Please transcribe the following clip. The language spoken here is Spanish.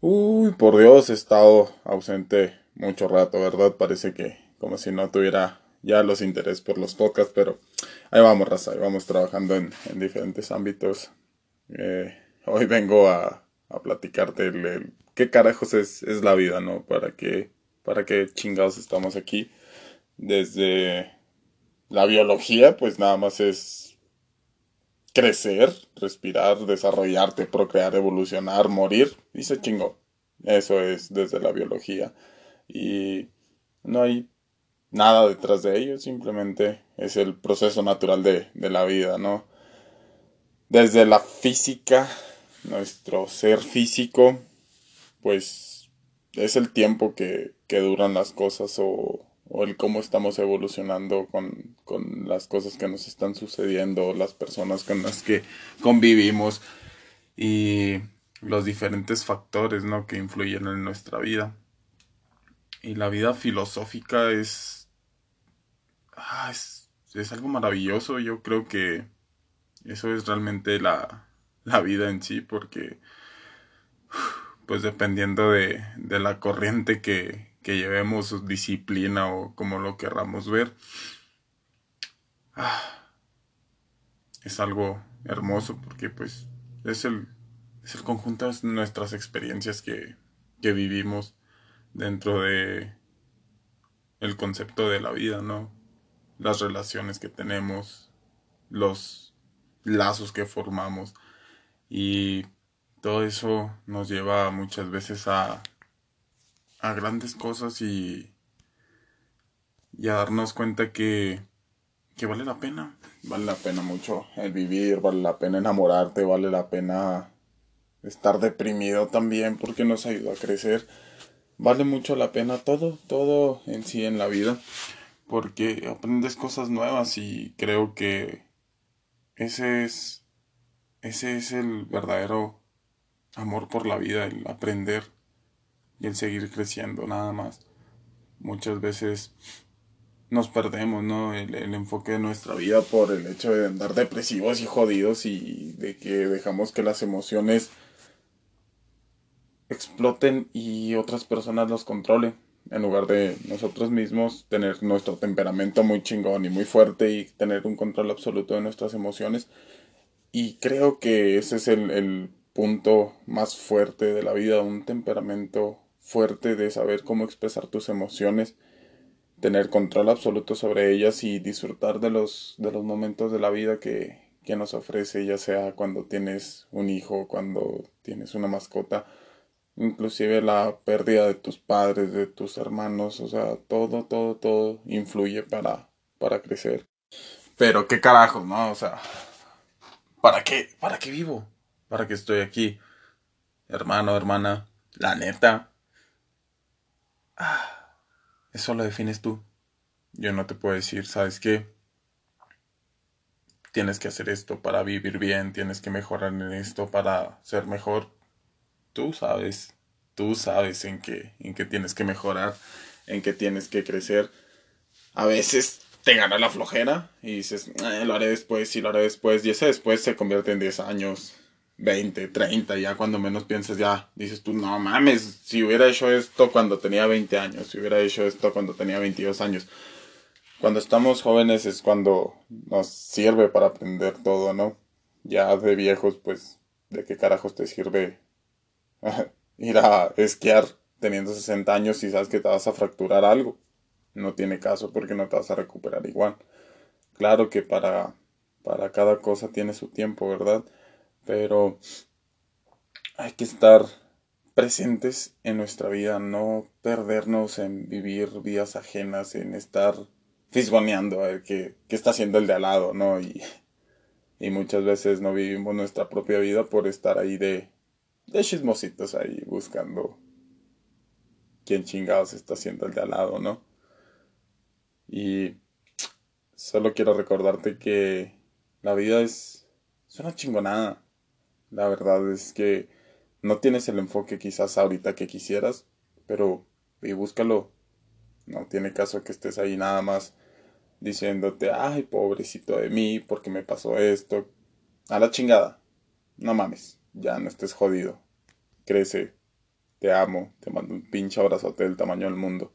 Uy, por Dios, he estado ausente mucho rato, ¿verdad? Parece que como si no tuviera ya los intereses por los podcasts, pero ahí vamos, raza, ahí vamos trabajando en, diferentes ámbitos. Eh, hoy vengo a, a platicarte qué carajos es, es la vida, ¿no? Para qué, para qué chingados estamos aquí. Desde la biología, pues nada más es crecer, respirar, desarrollarte, procrear, evolucionar, morir, y se chingó. Eso es desde la biología. Y no hay nada detrás de ello, simplemente es el proceso natural de, de la vida, ¿no? Desde la física, nuestro ser físico, pues es el tiempo que, que duran las cosas o o el cómo estamos evolucionando con, con, las cosas que nos están sucediendo, las personas con las que convivimos y los diferentes factores ¿no? que influyen en nuestra vida. Y la vida filosófica es, ah, es, es, algo maravilloso. Yo creo que eso es realmente la, la vida en sí, porque pues dependiendo de, de la corriente que, que llevemos disciplina o como lo querramos ver. Ah, es algo hermoso porque pues es el, es el conjunto de nuestras experiencias que, que vivimos dentro de el concepto de la vida, ¿no? Las relaciones que tenemos, los lazos que formamos y todo eso nos lleva muchas veces a a grandes cosas y, y a darnos cuenta que, que vale la pena. Vale la pena mucho el vivir, vale la pena enamorarte, vale la pena estar deprimido también porque nos ayuda a crecer. Vale mucho la pena todo, todo en sí en la vida porque aprendes cosas nuevas y creo que ese es ese es el verdadero amor por la vida, el aprender y el seguir creciendo nada más. Muchas veces nos perdemos, ¿no? El, enfoque de nuestra vida por el hecho de andar depresivos y jodidos y de que dejamos que las emociones exploten y otras personas los controlen. En lugar de nosotros mismos tener nuestro temperamento muy chingón y muy fuerte y tener un control absoluto de nuestras emociones. Y creo que ese es el, el punto más fuerte de la vida, un temperamento fuerte de saber cómo expresar tus emociones, tener control absoluto sobre ellas y disfrutar de los, de los momentos de la vida que, que nos ofrece, ya sea cuando tienes un hijo, cuando tienes una mascota, inclusive la pérdida de tus padres, de tus hermanos, o sea, todo, todo, todo influye para, para crecer. Pero qué carajo, ¿no? O sea, ¿para qué? ¿Para qué vivo? ¿Para qué estoy aquí? Hermano, hermana, la neta, Ah, eso lo defines tú. Yo no te puedo decir, ¿sabes qué? Tienes que hacer esto para vivir bien, tienes que mejorar en esto para ser mejor. Tú sabes, tú sabes en qué, en qué tienes que mejorar, en qué tienes que crecer. A veces te gana la flojera y dices, eh, lo haré después y lo haré después. Y ese después se convierte en 10 años, 20, 30, ya cuando menos piensas, ya dices tú, no mames, si hubiera hecho esto cuando tenía 20 años, si hubiera hecho esto cuando tenía 22 años. Cuando estamos jóvenes es cuando nos sirve para aprender todo, ¿no? Ya de viejos, pues, ¿de qué carajos te sirve ir a esquiar teniendo 60 años y sabes que te vas a fracturar algo? No tiene caso porque no te vas a recuperar igual. Claro que para, para cada cosa tiene su tiempo, ¿verdad? Pero hay que estar presentes en nuestra vida, no perdernos en vivir vidas ajenas, en estar fisgoneando a ver qué, qué está haciendo el de al lado, ¿no? Y, y muchas veces no vivimos nuestra propia vida por estar ahí de, de chismositos ahí buscando quién chingados está haciendo el de al lado, ¿no? Y solo quiero recordarte que la vida es, es una chingonada. La verdad es que no tienes el enfoque quizás ahorita que quisieras, pero y búscalo. No tiene caso que estés ahí nada más diciéndote, ay, pobrecito de mí, porque me pasó esto. A la chingada. No mames, ya no estés jodido. Crece, Te amo, te mando un pinche abrazote del tamaño del mundo.